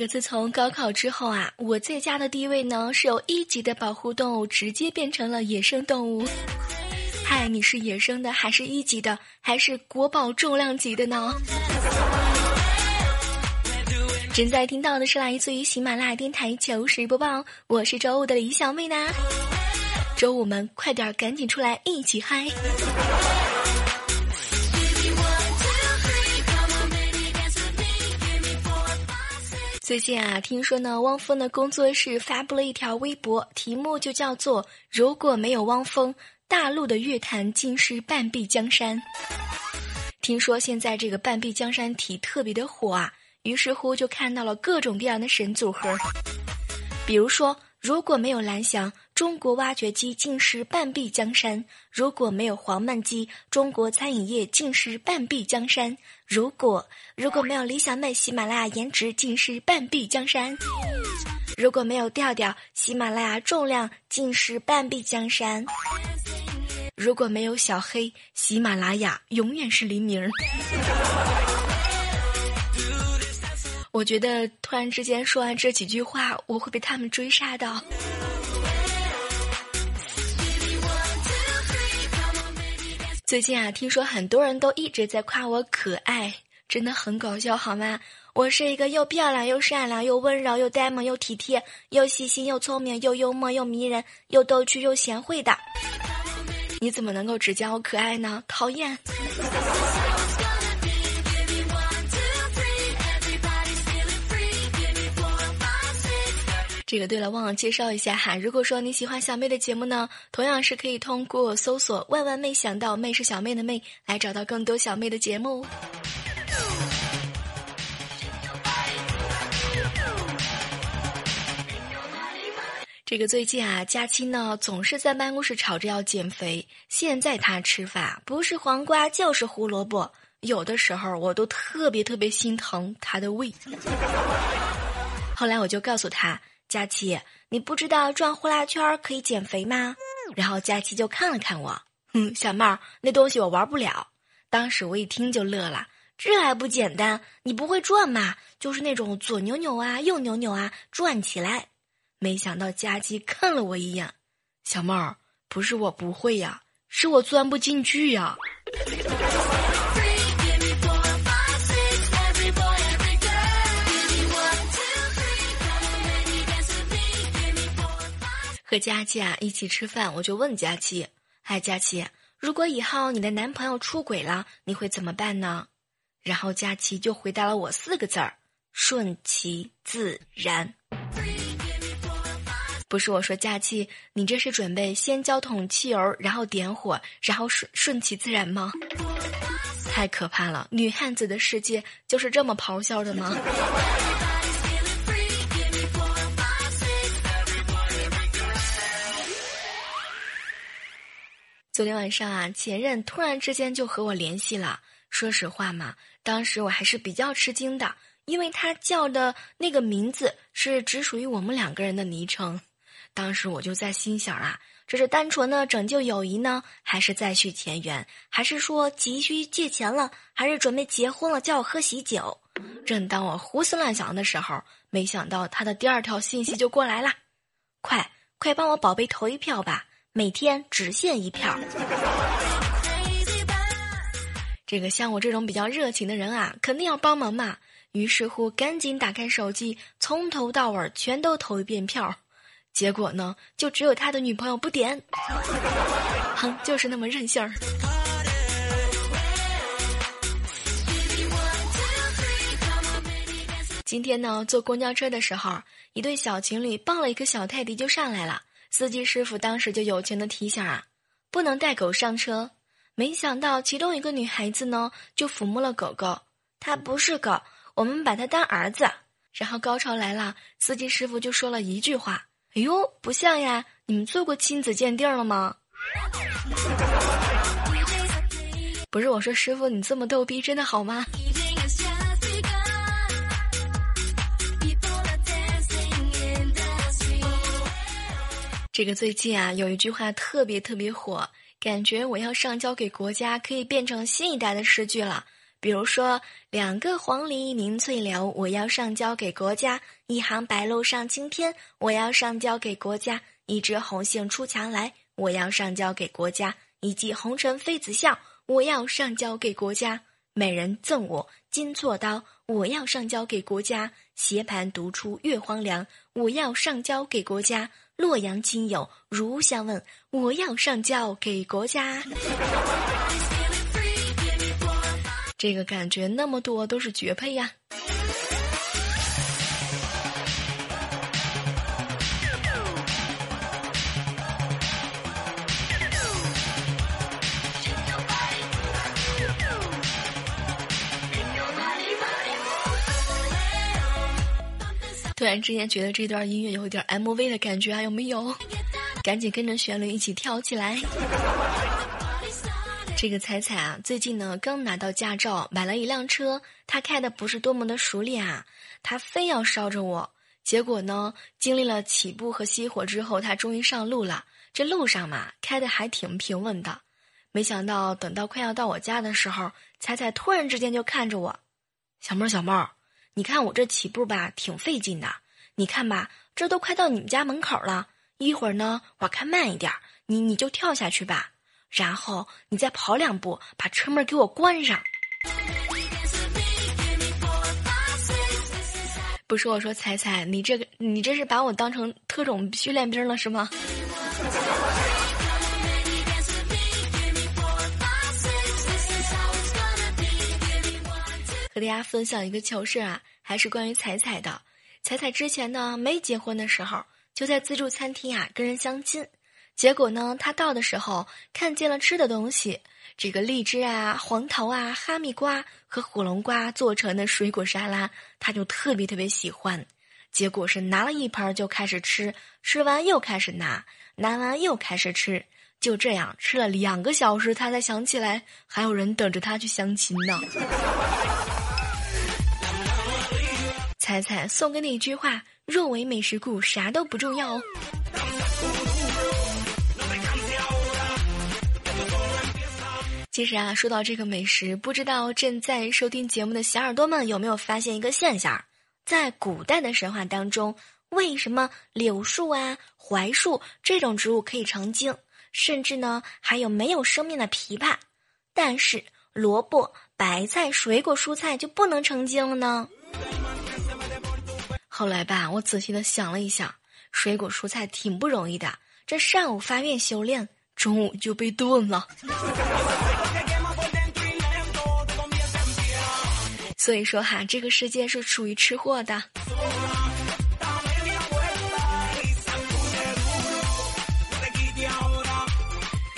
个自从高考之后啊，我在家的地位呢是由一级的保护动物直接变成了野生动物。嗨，你是野生的，还是一级的，还是国宝重量级的呢？正在听到的是来自于喜马拉雅电台糗事播报，我是周五的李小妹呢。周五们快点赶紧出来一起嗨！最近啊，听说呢，汪峰的工作室发布了一条微博，题目就叫做“如果没有汪峰，大陆的乐坛竟是半壁江山”。听说现在这个半壁江山体特别的火啊，于是乎就看到了各种各样的神组合，比如说。如果没有蓝翔，中国挖掘机竟是半壁江山；如果没有黄焖鸡，中国餐饮业竟是半壁江山；如果如果没有李小妹，喜马拉雅颜值竟是半壁江山；如果没有调调，喜马拉雅重量竟是半壁江山；如果没有小黑，喜马拉雅永远是黎明。儿。我觉得突然之间说完这几句话，我会被他们追杀的。最近啊，听说很多人都一直在夸我可爱，真的很搞笑，好吗？我是一个又漂亮又善良又温柔又呆萌又体贴又细心又聪明又幽默又迷人又逗趣又贤惠的。你怎么能够只叫我可爱呢？讨厌！这个对了，忘了介绍一下哈。如果说你喜欢小妹的节目呢，同样是可以通过搜索“万万没想到妹是小妹的妹”来找到更多小妹的节目。这个最近啊，佳期呢总是在办公室吵着要减肥。现在他吃法不是黄瓜就是胡萝卜，有的时候我都特别特别心疼他的胃。后来我就告诉他。佳琪，你不知道转呼啦圈可以减肥吗？然后佳琪就看了看我，哼，小妹儿，那东西我玩不了。当时我一听就乐了，这还不简单？你不会转吗？就是那种左扭扭啊，右扭扭啊，转起来。没想到佳琪看了我一眼，小妹儿，不是我不会呀，是我钻不进去呀。和佳琪啊一起吃饭，我就问佳琪：“哎，佳琪，如果以后你的男朋友出轨了，你会怎么办呢？”然后佳琪就回答了我四个字儿：“顺其自然。”不是我说，佳琪，你这是准备先浇桶汽油，然后点火，然后顺顺其自然吗？太可怕了！女汉子的世界就是这么咆哮的吗？昨天晚上啊，前任突然之间就和我联系了。说实话嘛，当时我还是比较吃惊的，因为他叫的那个名字是只属于我们两个人的昵称。当时我就在心想啊，这是单纯的拯救友谊呢，还是再续前缘？还是说急需借钱了？还是准备结婚了，叫我喝喜酒？正当我胡思乱想的时候，没想到他的第二条信息就过来了：快快帮我宝贝投一票吧！每天只限一票。这个像我这种比较热情的人啊，肯定要帮忙嘛。于是乎，赶紧打开手机，从头到尾全都投一遍票。结果呢，就只有他的女朋友不点。哼，就是那么任性儿。今天呢，坐公交车的时候，一对小情侣抱了一个小泰迪就上来了。司机师傅当时就友情的提醒啊，不能带狗上车。没想到其中一个女孩子呢，就抚摸了狗狗。他不是狗，我们把他当儿子。然后高潮来了，司机师傅就说了一句话：“哎呦，不像呀，你们做过亲子鉴定了吗？”不是我说，师傅你这么逗逼，真的好吗？这个最近啊，有一句话特别特别火，感觉我要上交给国家，可以变成新一代的诗句了。比如说，两个黄鹂鸣翠柳，我要上交给国家；一行白鹭上青天，我要上交给国家；一枝红杏出墙来，我要上交给国家；一骑红尘妃子笑，我要上交给国家；美人赠我金锉刀，我要上交给国家；斜盘独出月荒凉，我要上交给国家；洛阳亲友如相问，我要上交给国家。这个感觉那么多都是绝配呀！突然之间觉得这段音乐有一点 MV 的感觉啊，有没有？赶紧跟着旋律一起跳起来！这个彩彩啊，最近呢刚拿到驾照，买了一辆车，他开的不是多么的熟练啊，他非要捎着我。结果呢，经历了起步和熄火之后，他终于上路了。这路上嘛，开的还挺平稳的。没想到等到快要到我家的时候，彩彩突然之间就看着我，小妹儿小妹儿，你看我这起步吧，挺费劲的。你看吧，这都快到你们家门口了，一会儿呢，我开慢一点，你你就跳下去吧。然后你再跑两步，把车门给我关上。不是我说，彩彩，你这个你这是把我当成特种训练兵了是吗？和大家分享一个糗事啊，还是关于彩彩的。彩彩之前呢，没结婚的时候，就在自助餐厅啊跟人相亲。结果呢，她到的时候看见了吃的东西，这个荔枝啊、黄桃啊、哈密瓜和火龙瓜做成的水果沙拉，她就特别特别喜欢。结果是拿了一盘就开始吃，吃完又开始拿，拿完又开始吃，就这样吃了两个小时，她才想起来还有人等着她去相亲呢。彩彩送给你一句话：若为美食故，啥都不重要。其实啊，说到这个美食，不知道正在收听节目的小耳朵们有没有发现一个现象？在古代的神话当中，为什么柳树啊、槐树这种植物可以成精，甚至呢还有没有生命的枇杷，但是萝卜、白菜、水果、蔬菜就不能成精了呢？后来吧，我仔细的想了一想，水果蔬菜挺不容易的，这上午发愿修炼，中午就被炖了。所以说哈，这个世界是属于吃货的。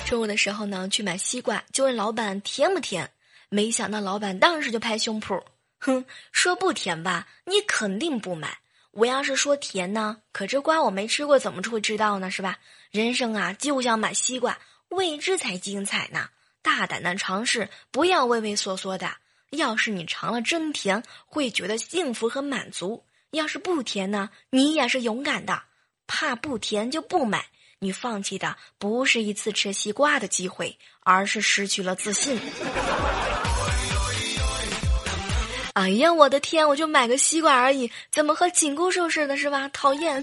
中午的时候呢，去买西瓜，就问老板甜不甜，没想到老板当时就拍胸脯，哼，说不甜吧，你肯定不买。我要是说甜呢，可这瓜我没吃过，怎么会知道呢？是吧？人生啊，就像买西瓜，未知才精彩呢。大胆的尝试，不要畏畏缩缩的。要是你尝了真甜，会觉得幸福和满足；要是不甜呢，你也是勇敢的。怕不甜就不买，你放弃的不是一次吃西瓜的机会，而是失去了自信。哎呀，我的天！我就买个西瓜而已，怎么和紧箍咒似的，是吧？讨厌。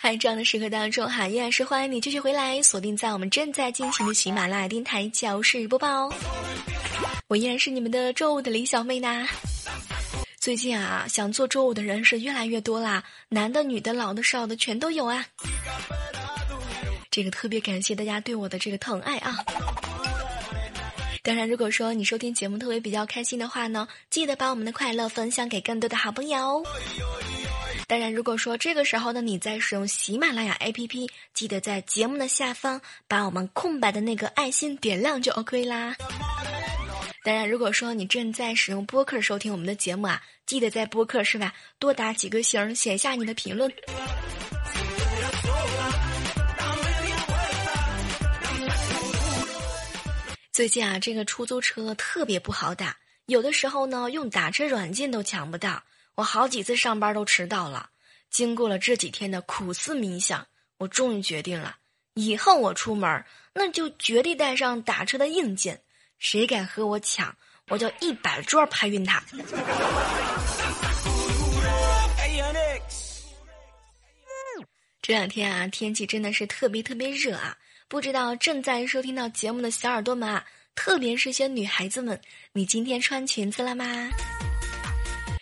在这样的时刻当中，哈，依然是欢迎你继续回来，锁定在我们正在进行的喜马拉雅电台糗事播报哦。我依然是你们的周五的李小妹呢。最近啊，想做周五的人是越来越多啦，男的、女的、老的、少的全都有啊。这个特别感谢大家对我的这个疼爱啊。当然，如果说你收听节目特别比较开心的话呢，记得把我们的快乐分享给更多的好朋友。当然，如果说这个时候的你在使用喜马拉雅 APP，记得在节目的下方把我们空白的那个爱心点亮就 OK 啦。当然，如果说你正在使用播客收听我们的节目啊，记得在播客是吧，多打几个星，写下你的评论。最近啊，这个出租车特别不好打，有的时候呢，用打车软件都抢不到。我好几次上班都迟到了。经过了这几天的苦思冥想，我终于决定了，以后我出门那就绝对带上打车的硬件。谁敢和我抢，我就一百桌拍晕他。这两天啊，天气真的是特别特别热啊。不知道正在收听到节目的小耳朵们啊，特别是些女孩子们，你今天穿裙子了吗？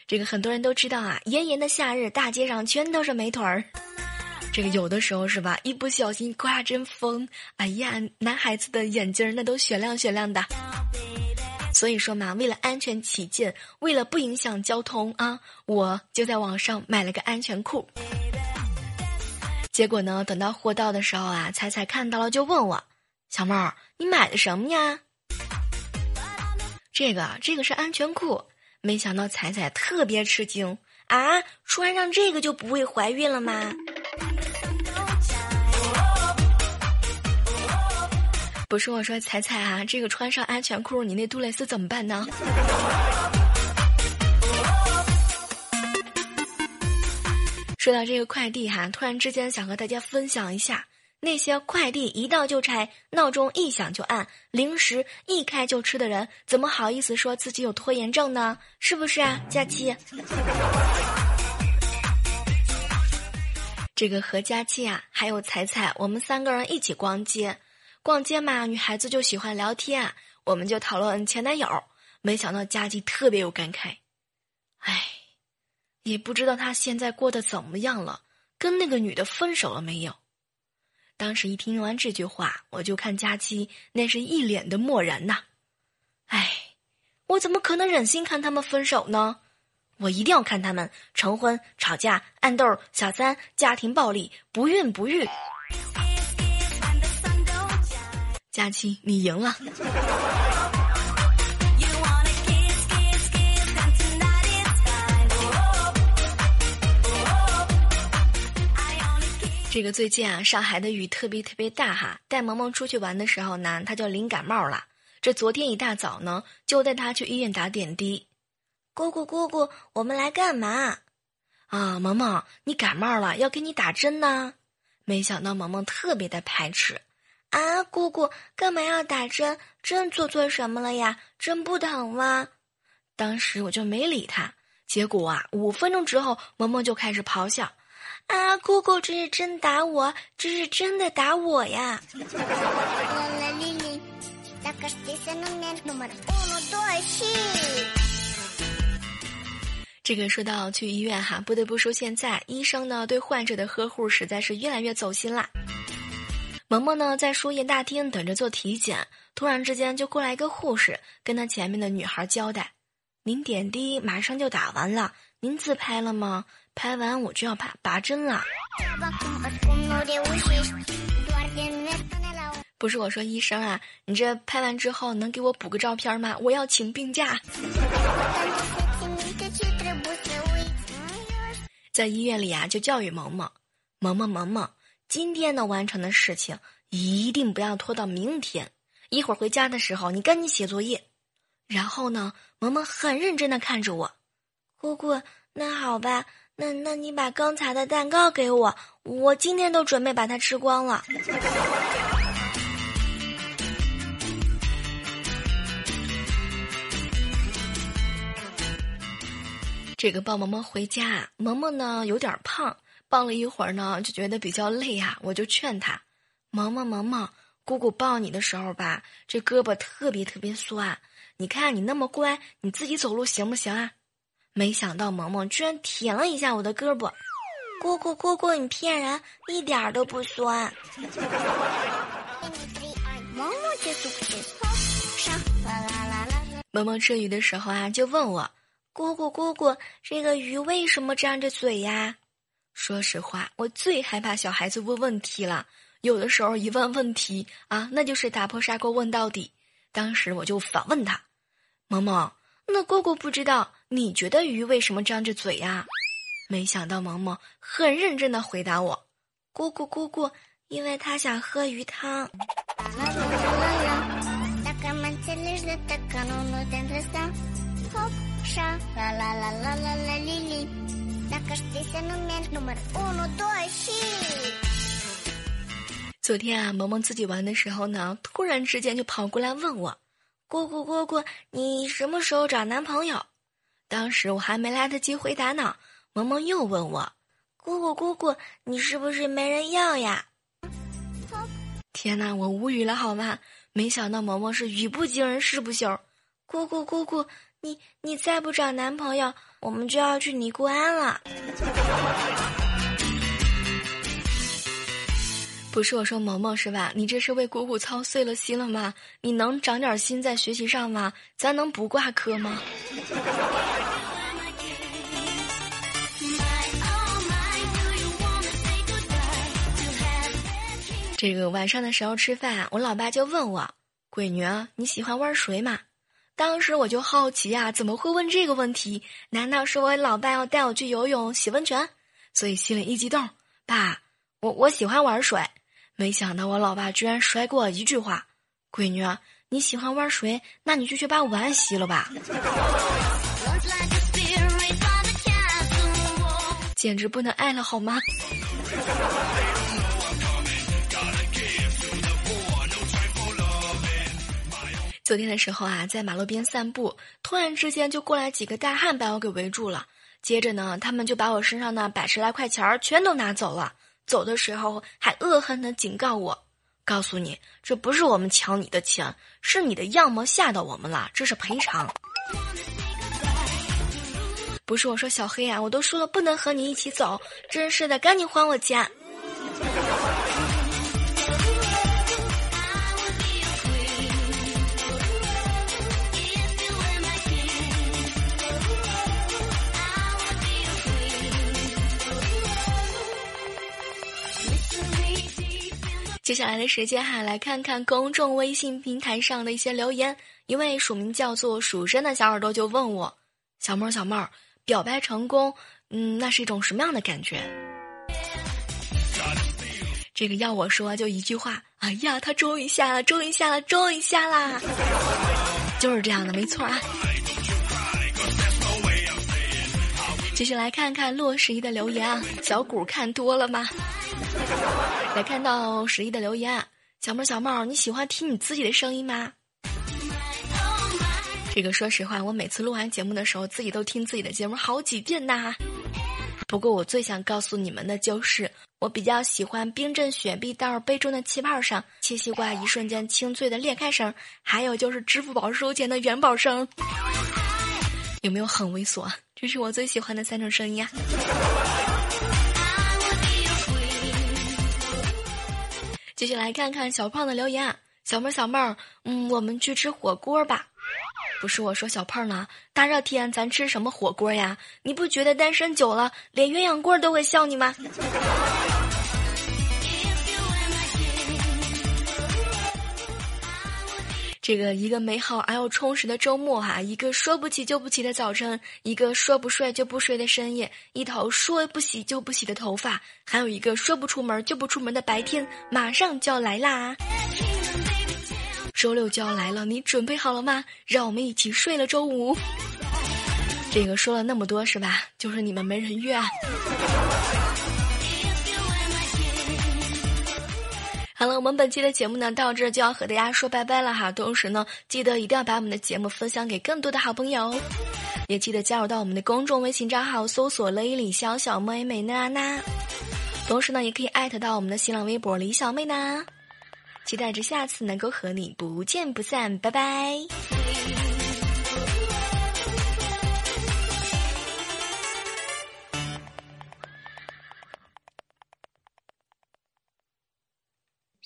这个很多人都知道啊，炎炎的夏日，大街上全都是美腿儿。这个有的时候是吧，一不小心刮阵风，哎呀，男孩子的眼睛那都雪亮雪亮的。所以说嘛，为了安全起见，为了不影响交通啊，我就在网上买了个安全裤。结果呢？等到货到的时候啊，彩彩看到了就问我：“小妹儿，你买的什么呀？”这个，这个是安全裤。没想到彩彩特别吃惊啊！穿上这个就不会怀孕了吗？不是我说，彩彩啊，这个穿上安全裤，你那杜蕾斯怎么办呢？说到这个快递哈，突然之间想和大家分享一下，那些快递一到就拆、闹钟一响就按、零食一开就吃的人，怎么好意思说自己有拖延症呢？是不是啊，佳期？这个和佳期啊，还有彩彩，我们三个人一起逛街，逛街嘛，女孩子就喜欢聊天，我们就讨论前男友。没想到佳期特别有感慨，唉。也不知道他现在过得怎么样了，跟那个女的分手了没有？当时一听完这句话，我就看佳期那是一脸的漠然呐。唉，我怎么可能忍心看他们分手呢？我一定要看他们成婚、吵架、暗斗、小三、家庭暴力、不孕不育。佳期，你赢了。这个最近啊，上海的雨特别特别大哈。带萌萌出去玩的时候呢，他就淋感冒了。这昨天一大早呢，就带他去医院打点滴。姑姑姑姑，我们来干嘛？啊，萌萌，你感冒了，要给你打针呢。没想到萌萌特别的排斥。啊，姑姑，干嘛要打针？针做错什么了呀？针不疼吗？当时我就没理他。结果啊，五分钟之后，萌萌就开始咆哮。啊，姑姑，这是真打我，这是真的打我呀！这个说到去医院哈，不得不说现在医生呢对患者的呵护实在是越来越走心啦。萌萌呢在输液大厅等着做体检，突然之间就过来一个护士，跟他前面的女孩交代：“您点滴马上就打完了，您自拍了吗？”拍完我就要拔拔针了。不是我说医生啊，你这拍完之后能给我补个照片吗？我要请病假。在医院里啊，就教育萌萌，萌萌萌萌，今天能完成的事情一定不要拖到明天。一会儿回家的时候，你赶紧写作业。然后呢，萌萌很认真的看着我，姑姑，那好吧。那那你把刚才的蛋糕给我，我今天都准备把它吃光了。这个抱萌萌回家，萌萌呢有点胖，抱了一会儿呢就觉得比较累啊，我就劝他，萌萌萌萌，姑姑抱你的时候吧，这胳膊特别特别酸，你看你那么乖，你自己走路行不行啊？没想到萌萌居然舔了一下我的胳膊，姑姑姑姑，你骗人，一点都不酸。萌萌吃鱼的时候啊，就问我，姑姑姑姑，这个鱼为什么张着嘴呀？说实话，我最害怕小孩子问问题了。有的时候一问问题啊，那就是打破砂锅问到底。当时我就反问他：“萌萌，那姑姑不知道，你觉得鱼为什么张着嘴呀？”没想到萌萌很认真的回答我：“姑姑姑姑，因为他想喝鱼汤。”昨天啊，萌萌自己玩的时候呢，突然之间就跑过来问我：“姑姑姑姑，你什么时候找男朋友？”当时我还没来得及回答呢，萌萌又问我：“姑姑姑姑，你是不是没人要呀？”天哪，我无语了好吗？没想到萌萌是语不惊人誓不休。姑姑姑姑，你你再不找男朋友，我们就要去尼姑庵了。不是我说萌萌是吧？你这是为姑姑操碎了心了吗？你能长点心在学习上吗？咱能不挂科吗？这个晚上的时候吃饭，我老爸就问我：“闺女，你喜欢玩水吗？”当时我就好奇呀，怎么会问这个问题？难道是我老爸要带我去游泳、洗温泉？所以心里一激动，爸，我我喜欢玩水。没想到我老爸居然甩给我一句话：“闺女，你喜欢玩水，那你就去把碗洗了吧。”简直不能爱了好吗？昨天的时候啊，在马路边散步，突然之间就过来几个大汉把我给围住了。接着呢，他们就把我身上的百十来块钱儿全都拿走了。走的时候还恶狠狠警告我：“告诉你，这不是我们抢你的钱，是你的样貌吓到我们了，这是赔偿。”不是我说小黑啊，我都说了不能和你一起走，真是的，赶紧还我钱。接下来的时间哈，来看看公众微信平台上的一些留言。一位署名叫做“蜀山”的小耳朵就问我：“小妹儿，小妹儿，表白成功，嗯，那是一种什么样的感觉？”这个要我说就一句话：“哎呀，他终于下了，终于下了，终于下啦！”就是这样的，没错啊。继续来看看洛十一的留言啊，小谷看多了吗？来看到十一的留言，小妹小帽，你喜欢听你自己的声音吗？这个说实话，我每次录完节目的时候，自己都听自己的节目好几遍呐。不过我最想告诉你们的就是，我比较喜欢冰镇雪碧袋杯中的气泡声，切西瓜一瞬间清脆的裂开声，还有就是支付宝收钱的元宝声。有没有很猥琐？这是我最喜欢的三种声音啊！继续来看看小胖的留言，小妹儿小妹儿，嗯，我们去吃火锅吧。不是我说小胖呢，大热天咱吃什么火锅呀？你不觉得单身久了，连鸳鸯锅都会笑你吗？这个一个美好而又充实的周末哈，一个说不起就不起的早晨，一个说不睡就不睡的深夜，一头说不洗就不洗的头发，还有一个说不出门就不出门的白天，马上就要来啦！周六就要来了，你准备好了吗？让我们一起睡了周五。这个说了那么多是吧？就是你们没人约。好了，我们本期的节目呢，到这就要和大家说拜拜了哈。同时呢，记得一定要把我们的节目分享给更多的好朋友，也记得加入到我们的公众微信账号，搜索“雷李小小妹妹娜娜”。同时呢，也可以艾特到我们的新浪微博“李小妹娜”。期待着下次能够和你不见不散，拜拜。